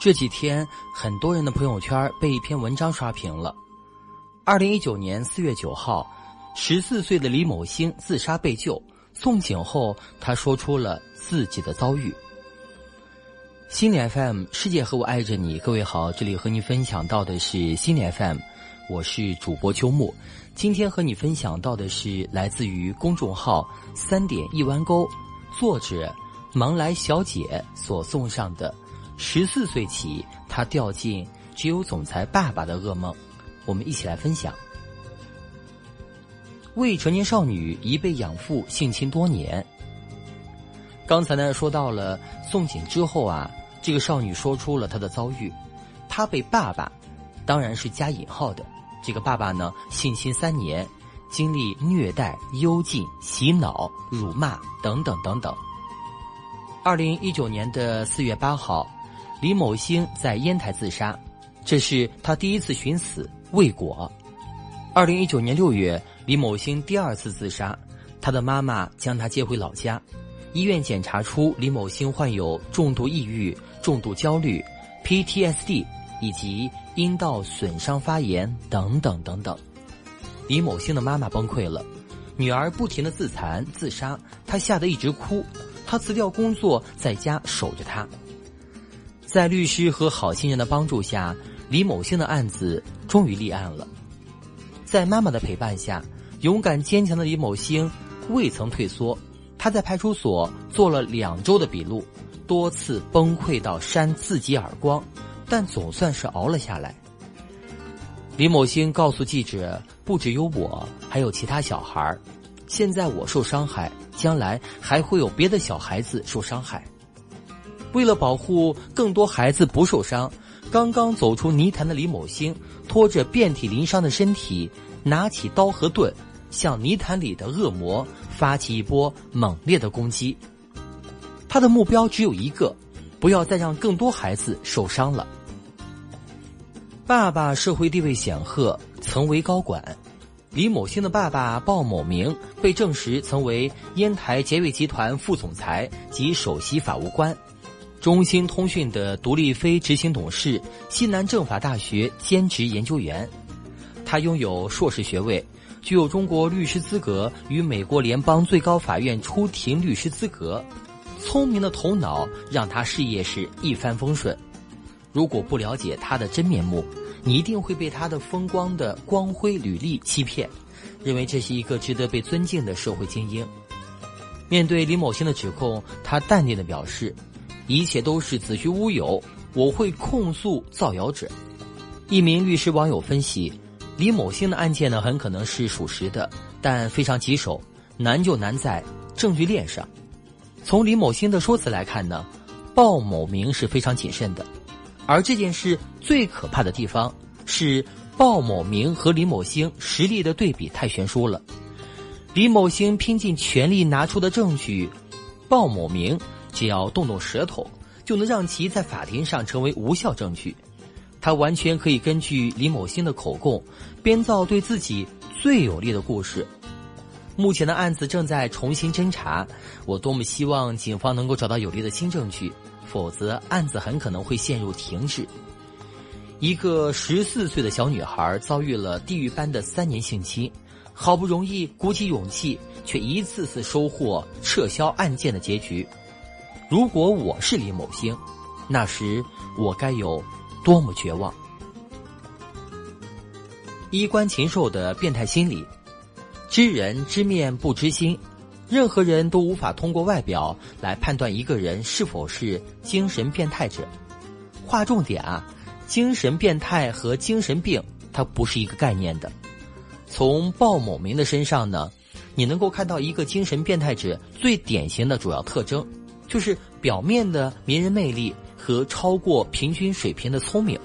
这几天，很多人的朋友圈被一篇文章刷屏了。二零一九年四月九号，十四岁的李某星自杀被救，送警后，他说出了自己的遭遇。心理 FM，世界和我爱着你，各位好，这里和你分享到的是心理 FM，我是主播秋木。今天和你分享到的是来自于公众号三点一弯钩，作者芒来小姐所送上的十四岁起，她掉进只有总裁爸爸的噩梦。我们一起来分享。未成年少女一被养父性侵多年。刚才呢说到了送警之后啊，这个少女说出了她的遭遇，她被爸爸，当然是加引号的，这个爸爸呢性侵三年，经历虐待、幽禁、洗脑、辱骂等等等等。二零一九年的四月八号，李某星在烟台自杀，这是他第一次寻死。未果。二零一九年六月，李某星第二次自杀，他的妈妈将他接回老家。医院检查出李某星患有重度抑郁、重度焦虑、PTSD 以及阴道损伤发炎等等等等。李某星的妈妈崩溃了，女儿不停的自残自杀，她吓得一直哭。她辞掉工作，在家守着她。在律师和好心人的帮助下。李某星的案子终于立案了，在妈妈的陪伴下，勇敢坚强的李某星未曾退缩。他在派出所做了两周的笔录，多次崩溃到扇自己耳光，但总算是熬了下来。李某星告诉记者：“不只有我，还有其他小孩现在我受伤害，将来还会有别的小孩子受伤害。为了保护更多孩子不受伤。”刚刚走出泥潭的李某星，拖着遍体鳞伤的身体，拿起刀和盾，向泥潭里的恶魔发起一波猛烈的攻击。他的目标只有一个，不要再让更多孩子受伤了。爸爸社会地位显赫，曾为高管。李某星的爸爸鲍某明被证实曾为烟台杰瑞集团副总裁及首席法务官。中兴通讯的独立非执行董事，西南政法大学兼职研究员，他拥有硕士学位，具有中国律师资格与美国联邦最高法院出庭律师资格。聪明的头脑让他事业是一帆风顺。如果不了解他的真面目，你一定会被他的风光的光辉履历欺骗，认为这是一个值得被尊敬的社会精英。面对李某星的指控，他淡定的表示。一切都是子虚乌有，我会控诉造谣者。一名律师网友分析，李某星的案件呢很可能是属实的，但非常棘手，难就难在证据链上。从李某星的说辞来看呢，鲍某明是非常谨慎的，而这件事最可怕的地方是鲍某明和李某星实力的对比太悬殊了。李某星拼尽全力拿出的证据，鲍某明。只要动动舌头，就能让其在法庭上成为无效证据。他完全可以根据李某新的口供，编造对自己最有利的故事。目前的案子正在重新侦查，我多么希望警方能够找到有力的新证据，否则案子很可能会陷入停滞。一个十四岁的小女孩遭遇了地狱般的三年性侵，好不容易鼓起勇气，却一次次收获撤销案件的结局。如果我是李某星，那时我该有多么绝望！衣冠禽兽的变态心理，知人知面不知心，任何人都无法通过外表来判断一个人是否是精神变态者。划重点啊，精神变态和精神病它不是一个概念的。从鲍某明的身上呢，你能够看到一个精神变态者最典型的主要特征。就是表面的迷人魅力和超过平均水平的聪明。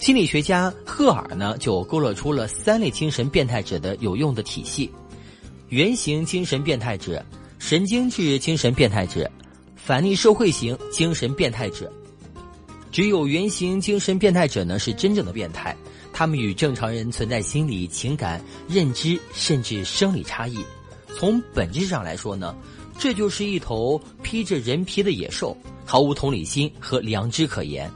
心理学家赫尔呢就勾勒出了三类精神变态者的有用的体系：原型精神变态者、神经质精神变态者、反逆社会型精神变态者。只有原型精神变态者呢是真正的变态，他们与正常人存在心理、情感、认知甚至生理差异。从本质上来说呢。这就是一头披着人皮的野兽，毫无同理心和良知可言。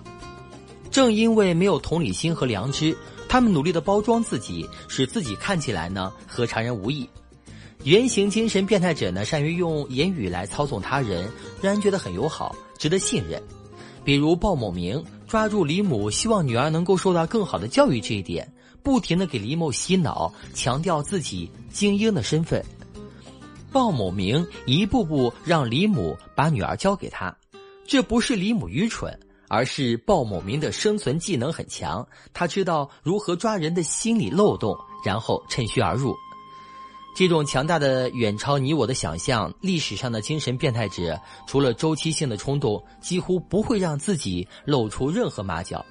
正因为没有同理心和良知，他们努力的包装自己，使自己看起来呢和常人无异。原型精神变态者呢，善于用言语来操纵他人，让人觉得很友好，值得信任。比如鲍某明抓住李母希望女儿能够受到更好的教育这一点，不停的给李某洗脑，强调自己精英的身份。鲍某明一步步让李母把女儿交给他，这不是李母愚蠢，而是鲍某明的生存技能很强，他知道如何抓人的心理漏洞，然后趁虚而入。这种强大的远超你我的想象，历史上的精神变态者除了周期性的冲动，几乎不会让自己露出任何马脚。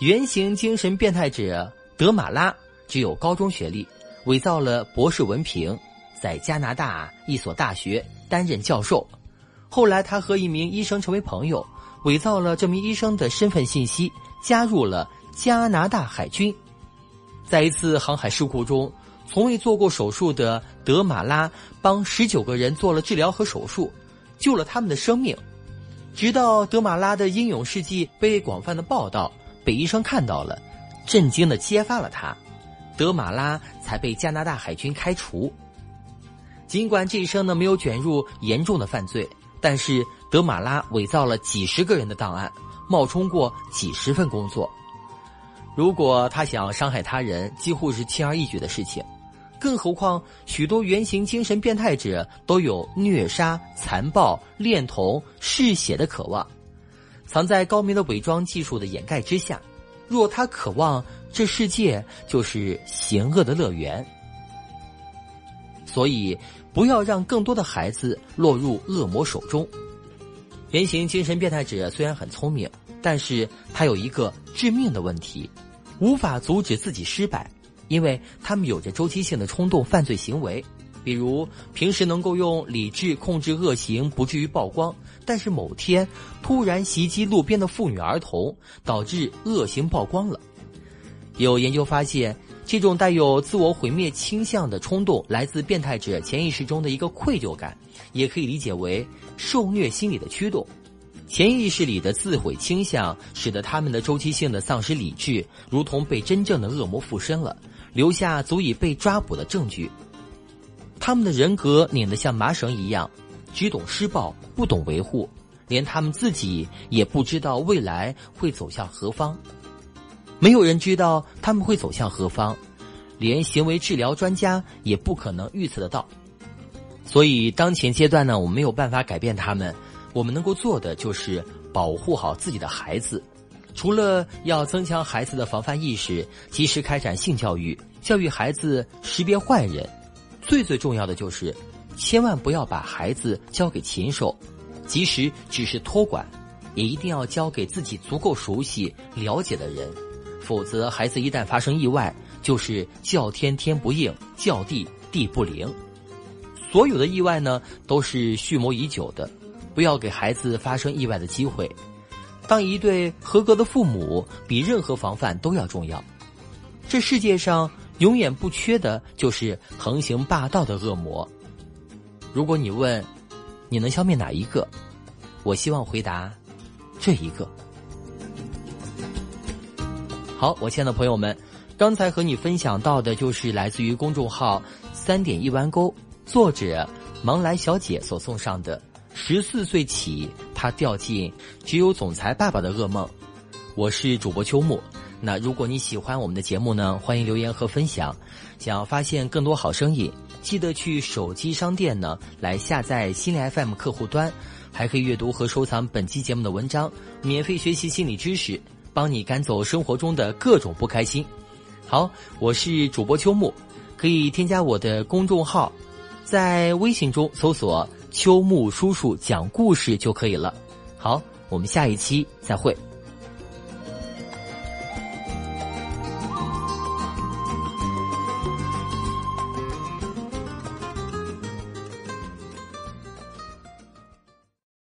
原型精神变态者德马拉只有高中学历，伪造了博士文凭，在加拿大一所大学担任教授。后来他和一名医生成为朋友，伪造了这名医生的身份信息，加入了加拿大海军。在一次航海事故中。从未做过手术的德马拉帮十九个人做了治疗和手术，救了他们的生命。直到德马拉的英勇事迹被广泛的报道，被医生看到了，震惊的揭发了他，德马拉才被加拿大海军开除。尽管这一生呢没有卷入严重的犯罪，但是德马拉伪造了几十个人的档案，冒充过几十份工作。如果他想伤害他人，几乎是轻而易举的事情。更何况，许多原型精神变态者都有虐杀、残暴、恋童、嗜血的渴望，藏在高明的伪装技术的掩盖之下。若他渴望这世界就是邪恶的乐园，所以不要让更多的孩子落入恶魔手中。原型精神变态者虽然很聪明，但是他有一个致命的问题，无法阻止自己失败。因为他们有着周期性的冲动犯罪行为，比如平时能够用理智控制恶行，不至于曝光；但是某天突然袭击路边的妇女儿童，导致恶行曝光了。有研究发现，这种带有自我毁灭倾向的冲动来自变态者潜意识中的一个愧疚感，也可以理解为受虐心理的驱动。潜意识里的自毁倾向，使得他们的周期性的丧失理智，如同被真正的恶魔附身了。留下足以被抓捕的证据。他们的人格拧得像麻绳一样，只懂施暴，不懂维护，连他们自己也不知道未来会走向何方。没有人知道他们会走向何方，连行为治疗专家也不可能预测得到。所以，当前阶段呢，我们没有办法改变他们，我们能够做的就是保护好自己的孩子。除了要增强孩子的防范意识，及时开展性教育，教育孩子识别坏人，最最重要的就是，千万不要把孩子交给禽兽，即使只是托管，也一定要交给自己足够熟悉、了解的人，否则孩子一旦发生意外，就是叫天天不应，叫地地不灵。所有的意外呢，都是蓄谋已久的，不要给孩子发生意外的机会。当一对合格的父母，比任何防范都要重要。这世界上永远不缺的就是横行霸道的恶魔。如果你问，你能消灭哪一个？我希望回答，这一个。好，我亲爱的朋友们，刚才和你分享到的就是来自于公众号“三点一弯钩”作者芒来小姐所送上的。十四岁起，他掉进只有总裁爸爸的噩梦。我是主播秋木。那如果你喜欢我们的节目呢，欢迎留言和分享。想要发现更多好声音，记得去手机商店呢来下载心理 FM 客户端，还可以阅读和收藏本期节目的文章，免费学习心理知识，帮你赶走生活中的各种不开心。好，我是主播秋木，可以添加我的公众号，在微信中搜索。秋木叔叔讲故事就可以了。好，我们下一期再会。